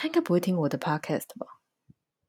他应该不会听我的 podcast 吧？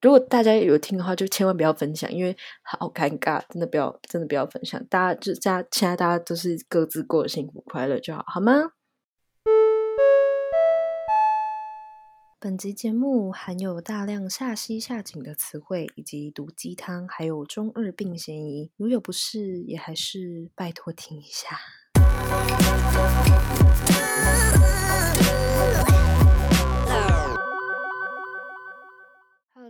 如果大家有听的话，就千万不要分享，因为好尴尬，真的不要，真的不要分享。大家就家现在大家都是各自过幸福快乐就好，好吗？本集节目含有大量下西下井的词汇，以及毒鸡汤，还有中二病嫌疑。如有不适，也还是拜托听一下。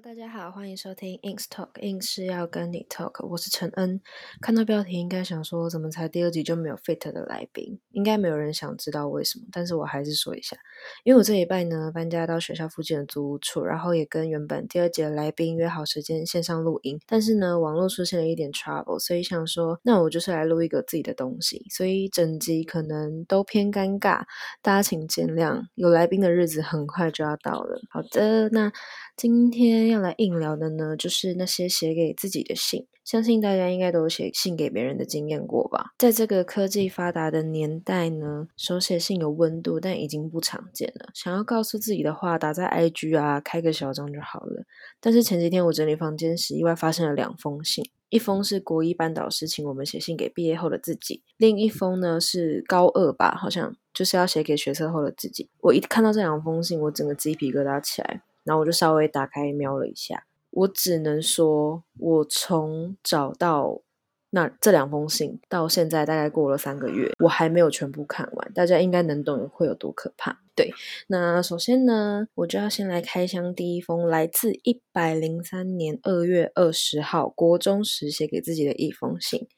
大家好，欢迎收听 Inks Talk，Ink 是要跟你 talk，我是陈恩。看到标题应该想说，怎么才第二集就没有 fit 的来宾？应该没有人想知道为什么，但是我还是说一下，因为我这一拜呢搬家到学校附近的租屋处，然后也跟原本第二集的来宾约好时间线上录音，但是呢网络出现了一点 trouble，所以想说，那我就是来录一个自己的东西，所以整集可能都偏尴尬，大家请见谅。有来宾的日子很快就要到了。好的，那。今天要来硬聊的呢，就是那些写给自己的信。相信大家应该都有写信给别人的经验过吧？在这个科技发达的年代呢，手写信有温度，但已经不常见了。想要告诉自己的话，打在 IG 啊，开个小张就好了。但是前几天我整理房间时，意外发现了两封信，一封是国一班导师请我们写信给毕业后的自己，另一封呢是高二吧，好像就是要写给学测后的自己。我一看到这两封信，我整个鸡皮疙瘩起来。然后我就稍微打开瞄了一下，我只能说，我从找到那这两封信到现在大概过了三个月，我还没有全部看完。大家应该能懂会有多可怕。对，那首先呢，我就要先来开箱第一封来自一百零三年二月二十号国中时写给自己的一封信。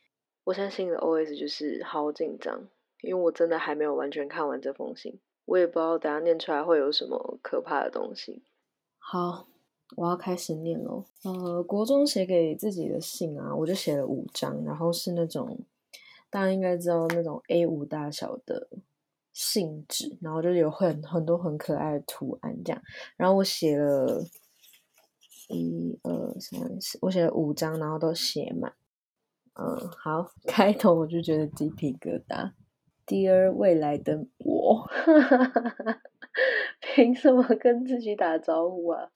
我相信的 OS 就是好紧张，因为我真的还没有完全看完这封信，我也不知道等下念出来会有什么可怕的东西。好，我要开始念喽。呃，国中写给自己的信啊，我就写了五张，然后是那种大家应该知道那种 A 五大小的信纸，然后就有很很多很可爱的图案这样。然后我写了一二三四，我写了五张，然后都写满。嗯，好，开头我就觉得鸡皮疙瘩。Dear 未来的我。凭什么跟自己打招呼啊？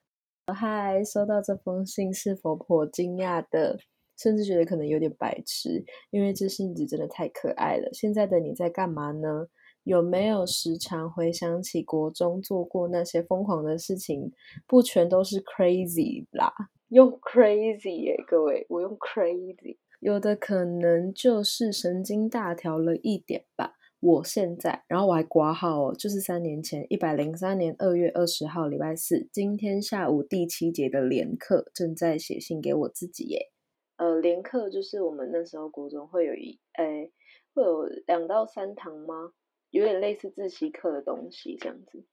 嗨，收到这封信是否颇惊讶的，甚至觉得可能有点白痴，因为这信纸真的太可爱了。现在的你在干嘛呢？有没有时常回想起国中做过那些疯狂的事情？不全都是 crazy 啦，用 crazy 耶，各位，我用 crazy，有的可能就是神经大条了一点吧。我现在，然后我还挂号哦，就是三年前，一百零三年二月二十号，礼拜四，今天下午第七节的连课，正在写信给我自己耶。呃，连课就是我们那时候国中会有一，诶，会有两到三堂吗？有点类似自习课的东西这样子。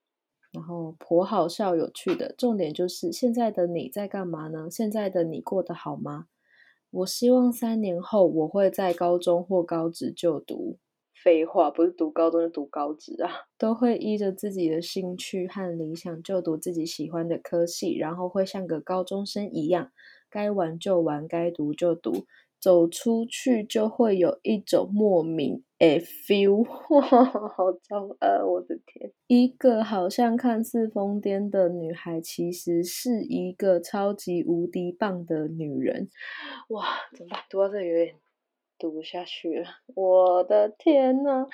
然后颇好笑有趣的，重点就是现在的你在干嘛呢？现在的你过得好吗？我希望三年后我会在高中或高职就读。废话，不是读高中就读高职啊，都会依着自己的兴趣和理想就读自己喜欢的科系，然后会像个高中生一样，该玩就玩，该读就读，走出去就会有一种莫名 a feel，哇，好骄傲，我的天！一个好像看似疯癫的女孩，其实是一个超级无敌棒的女人，哇，怎么办？读到这里有点。读不下去了，我的天呐！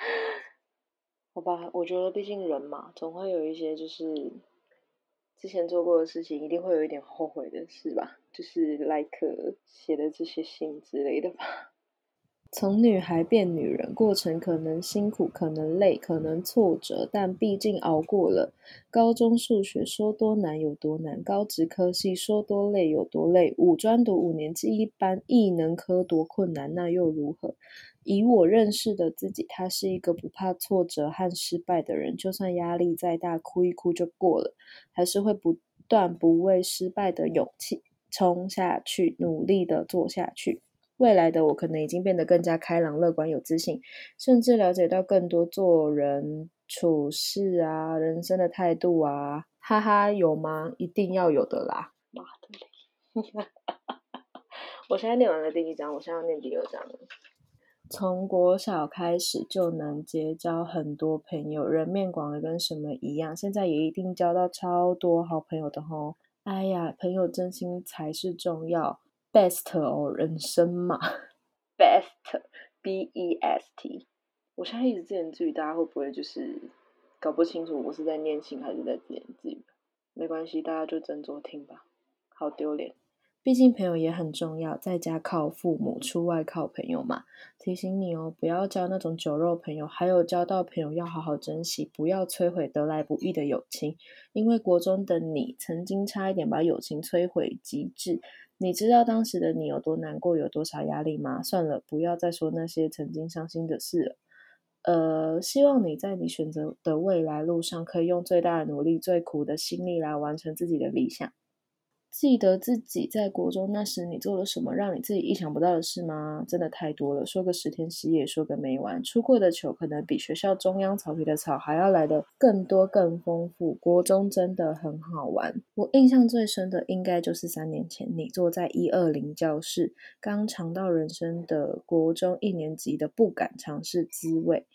好吧，我觉得毕竟人嘛，总会有一些就是之前做过的事情，一定会有一点后悔的事吧，就是 like 写的这些信之类的吧。从女孩变女人，过程可能辛苦，可能累，可能挫折，但毕竟熬过了。高中数学说多难有多难，高职科系说多累有多累。五专读五年制一般艺能科多困难，那又如何？以我认识的自己，他是一个不怕挫折和失败的人，就算压力再大，哭一哭就过了，还是会不断不畏失败的勇气冲下去，努力的做下去。未来的我可能已经变得更加开朗、乐观、有自信，甚至了解到更多做人处事啊、人生的态度啊，哈哈，有吗？一定要有的啦！妈的嘞！我现在念完了第一章，我现在要念第二章。从国小开始就能结交很多朋友，人面广的跟什么一样。现在也一定交到超多好朋友的吼。哎呀，朋友真心才是重要，best 哦，人生嘛，best b e s t。我现在一直自言自语，大家会不会就是搞不清楚我是在念经还是在自言自语？没关系，大家就斟酌听吧。好丢脸。毕竟朋友也很重要，在家靠父母，出外靠朋友嘛。提醒你哦，不要交那种酒肉朋友，还有交到朋友要好好珍惜，不要摧毁得来不易的友情。因为国中的你曾经差一点把友情摧毁极致，你知道当时的你有多难过，有多少压力吗？算了，不要再说那些曾经伤心的事了。呃，希望你在你选择的未来路上，可以用最大的努力、最苦的心力来完成自己的理想。记得自己在国中那时，你做了什么让你自己意想不到的事吗？真的太多了，说个十天十夜，说个没完。出过的糗，可能比学校中央草皮的草还要来的更多、更丰富。国中真的很好玩，我印象最深的应该就是三年前，你坐在一二零教室，刚尝到人生的国中一年级的不敢尝试滋味。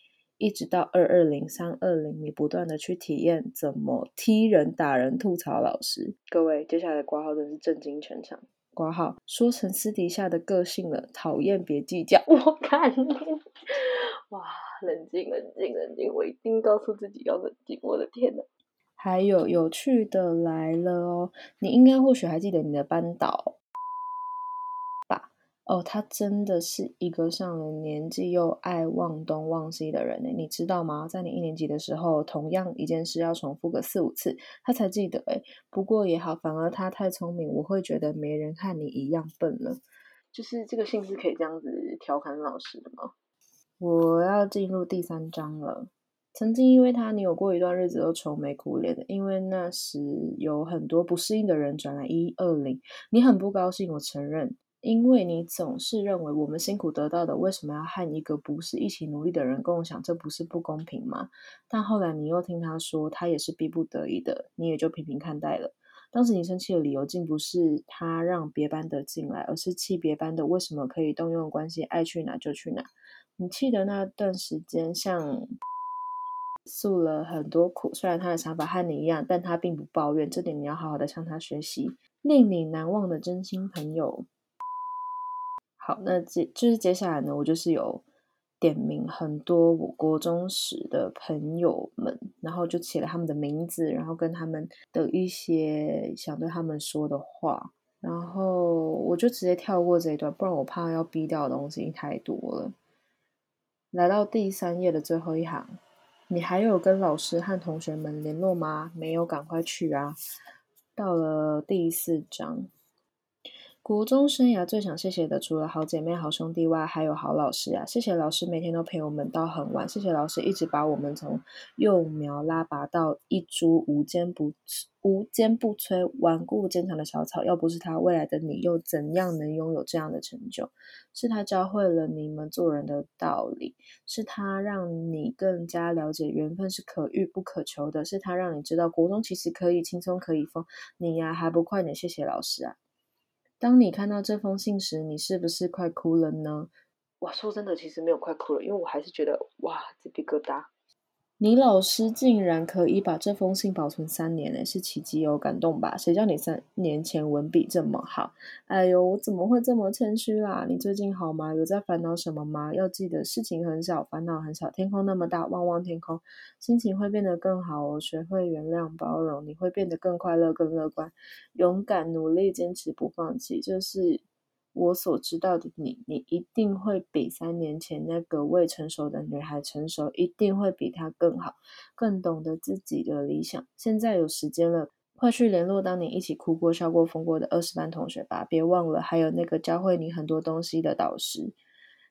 一直到二二零三二零，你不断的去体验怎么踢人、打人、吐槽老师。各位，接下来的挂号真是震惊全场。挂号说成私底下的个性了，讨厌别计较。我看你，哇，冷静，冷静，冷静！我一定告诉自己要冷静。我的天呐！还有有趣的来了哦，你应该或许还记得你的班导。哦，他真的是一个上了年纪又爱忘东忘西的人呢，你知道吗？在你一年级的时候，同样一件事要重复个四五次，他才记得。诶不过也好，反而他太聪明，我会觉得没人看你一样笨了。就是这个信是可以这样子调侃老师的吗？我要进入第三章了。曾经因为他，你有过一段日子都愁眉苦脸的，因为那时有很多不适应的人转来一二零，你很不高兴，我承认。因为你总是认为我们辛苦得到的，为什么要和一个不是一起努力的人共享？这不是不公平吗？但后来你又听他说，他也是逼不得已的，你也就平平看待了。当时你生气的理由，竟不是他让别班的进来，而是气别班的为什么可以动用关系，爱去哪就去哪。你气的那段时间，像诉了很多苦。虽然他的想法和你一样，但他并不抱怨，这点你要好好的向他学习。令你难忘的真心朋友。好，那接就是接下来呢，我就是有点名很多我国中时的朋友们，然后就写了他们的名字，然后跟他们的一些想对他们说的话，然后我就直接跳过这一段，不然我怕要逼掉的东西太多了。来到第三页的最后一行，你还有跟老师和同学们联络吗？没有，赶快去啊！到了第四章。国中生涯最想谢谢的，除了好姐妹、好兄弟外，还有好老师啊！谢谢老师每天都陪我们到很晚，谢谢老师一直把我们从幼苗拉拔到一株无坚不无坚不摧、顽固坚强的小草。要不是他，未来的你又怎样能拥有这样的成就？是他教会了你们做人的道理，是他让你更加了解缘分是可遇不可求的，是他让你知道国中其实可以轻松可以疯。你呀，还不快点谢谢老师啊！当你看到这封信时，你是不是快哭了呢？哇，说真的，其实没有快哭了，因为我还是觉得哇，鸡皮疙瘩。你老师竟然可以把这封信保存三年呢，是奇迹哦，感动吧？谁叫你三年前文笔这么好？哎呦，我怎么会这么谦虚啦？你最近好吗？有在烦恼什么吗？要记得，事情很小，烦恼很小。天空那么大，望望天空，心情会变得更好哦。学会原谅、包容，你会变得更快乐、更乐观。勇敢、努力、坚持，不放弃，就是。我所知道的你，你一定会比三年前那个未成熟的女孩成熟，一定会比她更好，更懂得自己的理想。现在有时间了，快去联络当年一起哭过、笑过、疯过的二十班同学吧！别忘了，还有那个教会你很多东西的导师。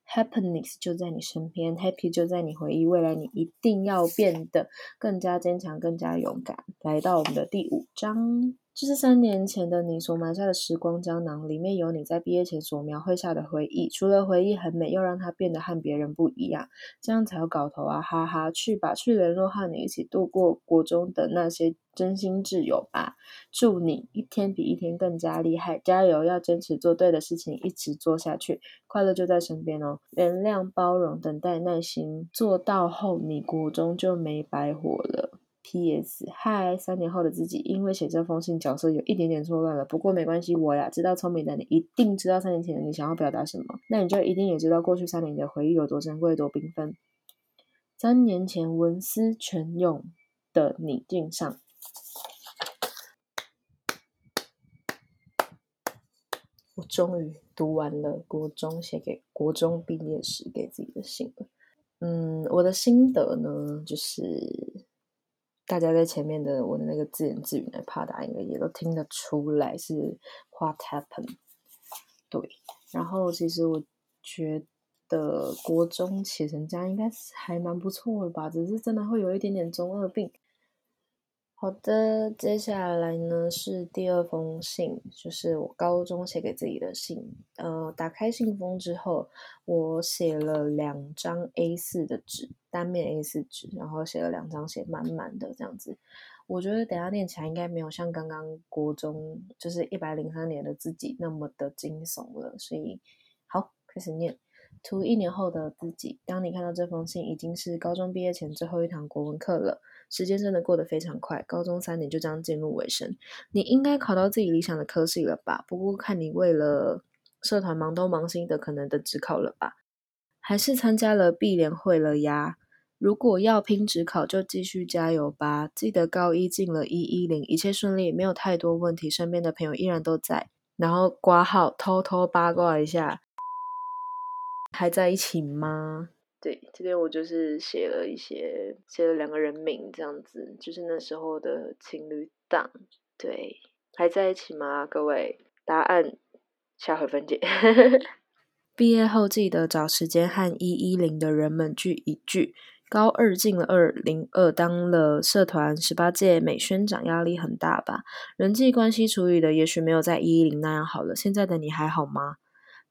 Happiness 就在你身边，Happy 就在你回忆。未来你一定要变得更加坚强、更加勇敢。来到我们的第五章。这是三年前的你所埋下的时光胶囊，里面有你在毕业前所描绘下的回忆。除了回忆很美，又让它变得和别人不一样，这样才有搞头啊！哈哈，去吧，去联络和你一起度过国中的那些真心挚友吧。祝你一天比一天更加厉害，加油！要坚持做对的事情，一直做下去，快乐就在身边哦。原谅、包容、等待、耐心，做到后，你国中就没白活了。P.S. 嗨，三年后的自己，因为写这封信角色有一点点错乱了，不过没关系，我呀知道聪明的你一定知道三年前的你想要表达什么，那你就一定也知道过去三年的回忆有多珍贵、多缤纷。三年前文思泉涌的你敬上。我终于读完了国中写给国中毕业时给自己的信了。嗯，我的心得呢，就是大家在前面的我的那个自言自语那怕答应该也都听得出来是 What happened？对，然后其实我觉得国中写成这样应该是还蛮不错的吧，只是真的会有一点点中二病。好的，接下来呢是第二封信，就是我高中写给自己的信。呃，打开信封之后，我写了两张 A 四的纸，单面 A 四纸，然后写了两张，写满满的这样子。我觉得等下念起来应该没有像刚刚国中就是一百零三年的自己那么的惊悚了，所以好，开始念。图一年后的自己，当你看到这封信，已经是高中毕业前最后一堂国文课了。时间真的过得非常快，高中三年就这样进入尾声。你应该考到自己理想的科系了吧？不过看你为了社团忙东忙西的，可能的只考了吧？还是参加了毕联会了呀？如果要拼职考，就继续加油吧！记得高一进了一一零，一切顺利，没有太多问题，身边的朋友依然都在。然后挂号，偷偷八卦一下。还在一起吗？对，这边我就是写了一些，写了两个人名，这样子，就是那时候的情侣档。对，还在一起吗？各位，答案下回分解。毕业后记得找时间和一一零的人们聚一聚。高二进了二零二，当了社团十八届美宣长，压力很大吧？人际关系处理的也许没有在一一零那样好了。现在的你还好吗？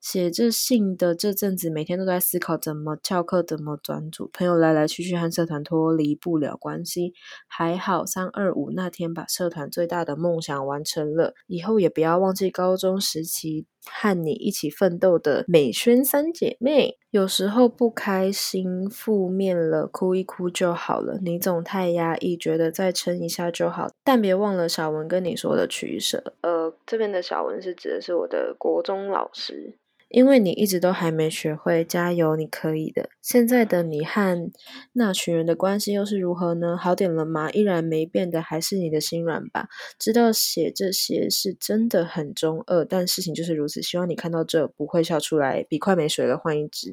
写这信的这阵子，每天都在思考怎么翘课，怎么转组。朋友来来去去，和社团脱离不了关系。还好三二五那天把社团最大的梦想完成了，以后也不要忘记高中时期和你一起奋斗的美萱三姐妹。有时候不开心、负面了，哭一哭就好了。你总太压抑，觉得再撑一下就好。但别忘了小文跟你说的取舍。呃，这边的小文是指的是我的国中老师。因为你一直都还没学会，加油，你可以的。现在的你和那群人的关系又是如何呢？好点了吗？依然没变的还是你的心软吧？知道写这些是真的很中二，但事情就是如此。希望你看到这不会笑出来。笔快没水了，换一支。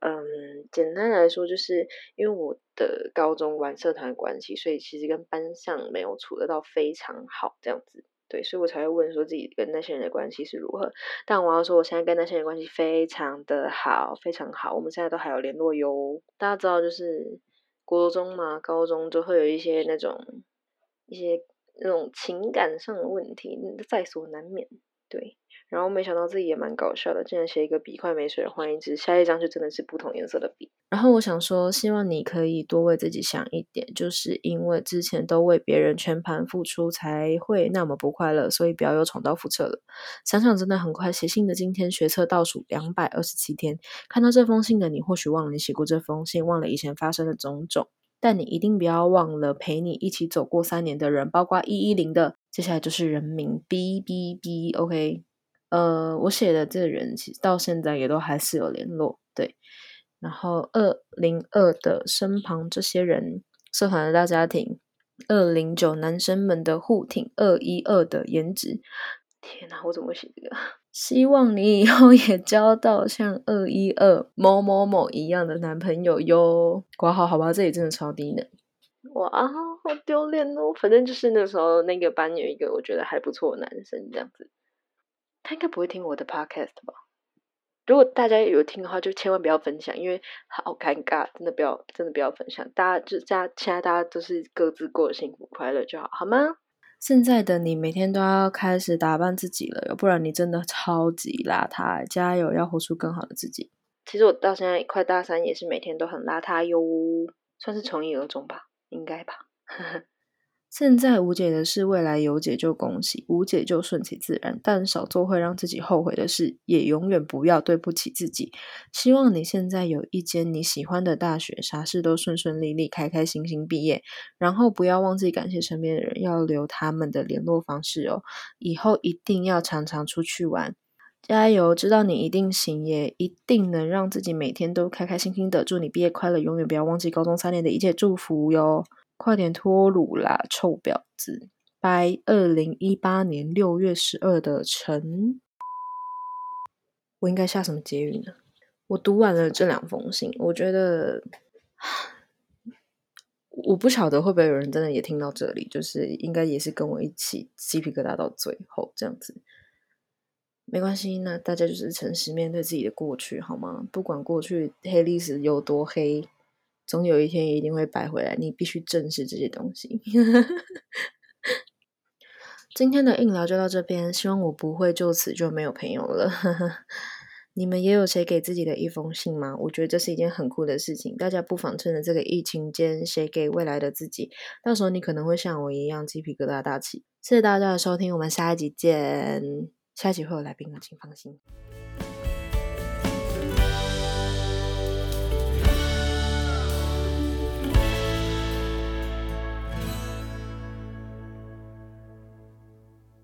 嗯，简单来说，就是因为我的高中玩社团关系，所以其实跟班上没有处得到非常好，这样子。对，所以我才会问说自己跟那些人的关系是如何。但我要说，我现在跟那些人关系非常的好，非常好。我们现在都还有联络哟。大家知道，就是国中嘛、高中就会有一些那种一些那种情感上的问题，在所难免。对。然后没想到自己也蛮搞笑的，竟然写一个笔快没水换一支，下一张就真的是不同颜色的笔。然后我想说，希望你可以多为自己想一点，就是因为之前都为别人全盘付出，才会那么不快乐，所以不要又重蹈覆辙了。想想真的很快，写信的今天学测倒数两百二十七天，看到这封信的你，或许忘了你写过这封信，忘了以前发生的种种，但你一定不要忘了陪你一起走过三年的人，包括一一零的。接下来就是人名 B B B，OK。呃，我写的这个人其实到现在也都还是有联络，对。然后二零二的身旁这些人，社团的大家庭，二零九男生们的护挺，二一二的颜值。天哪，我怎么会写这个？希望你以后也交到像二一二某某某一样的男朋友哟。挂号好吧，这里真的超低能。哇，好丢脸哦。反正就是那时候那个班有一个我觉得还不错的男生，这样子。他应该不会听我的 podcast 吧？如果大家有听的话，就千万不要分享，因为好尴尬，真的不要，真的不要分享。大家就大家现在大家都是各自过得幸福快乐就好，好吗？现在的你每天都要开始打扮自己了，要不然你真的超级邋遢。加油，要活出更好的自己。其实我到现在快大三，也是每天都很邋遢哟，算是从一而终吧，应该吧。呵 呵现在无解的事，未来有解就恭喜，无解就顺其自然。但少做会让自己后悔的事，也永远不要对不起自己。希望你现在有一间你喜欢的大学，啥事都顺顺利利，开开心心毕业。然后不要忘记感谢身边的人，要留他们的联络方式哦。以后一定要常常出去玩，加油！知道你一定行，也一定能让自己每天都开开心心的。祝你毕业快乐，永远不要忘记高中三年的一切祝福哟。快点脱乳啦，臭婊子！拜二零一八年六月十二的晨，我应该下什么结语呢？我读完了这两封信，我觉得，我不晓得会不会有人真的也听到这里，就是应该也是跟我一起鸡皮疙瘩到最后这样子。没关系，那大家就是诚实面对自己的过去好吗？不管过去黑历史有多黑。总有一天一定会白回来，你必须正视这些东西。今天的硬聊就到这边，希望我不会就此就没有朋友了。你们也有写给自己的一封信吗？我觉得这是一件很酷的事情，大家不妨趁着这个疫情间写给未来的自己，到时候你可能会像我一样鸡皮疙瘩大起。谢谢大家的收听，我们下一集见。下一集会有来宾的，请放心。